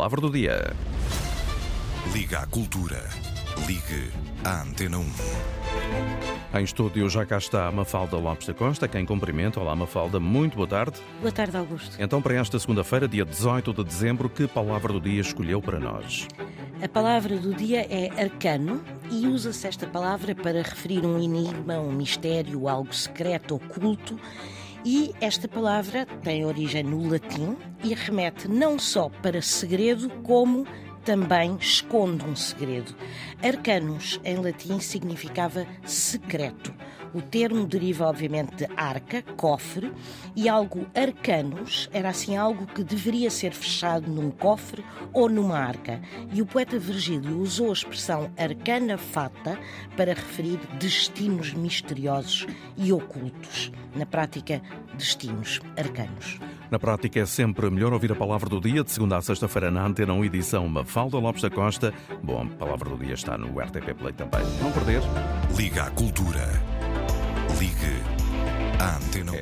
palavra do dia. Liga à Cultura. Ligue à Antena 1. Em estúdio já cá está a Mafalda Lopes da Costa, quem cumprimenta. Olá, Mafalda, muito boa tarde. Boa tarde, Augusto. Então, para esta segunda-feira, dia 18 de dezembro, que palavra do dia escolheu para nós? A palavra do dia é arcano e usa-se esta palavra para referir um enigma, um mistério, algo secreto, oculto. E esta palavra tem origem no latim e remete não só para segredo, como também esconde um segredo. Arcanus, em latim, significava secreto. O termo deriva, obviamente, de arca, cofre, e algo arcanus era assim algo que deveria ser fechado num cofre ou numa arca. E o poeta Virgílio usou a expressão arcana fata para referir destinos misteriosos e ocultos. Na prática, destinos arcanos. Na prática, é sempre melhor ouvir a palavra do dia, de segunda a sexta-feira, na Antena 1, edição Mafalda Lopes da Costa. Bom, a palavra do dia está no RTP Play também. Não perder. Liga à Cultura. Ligue à Antena 1.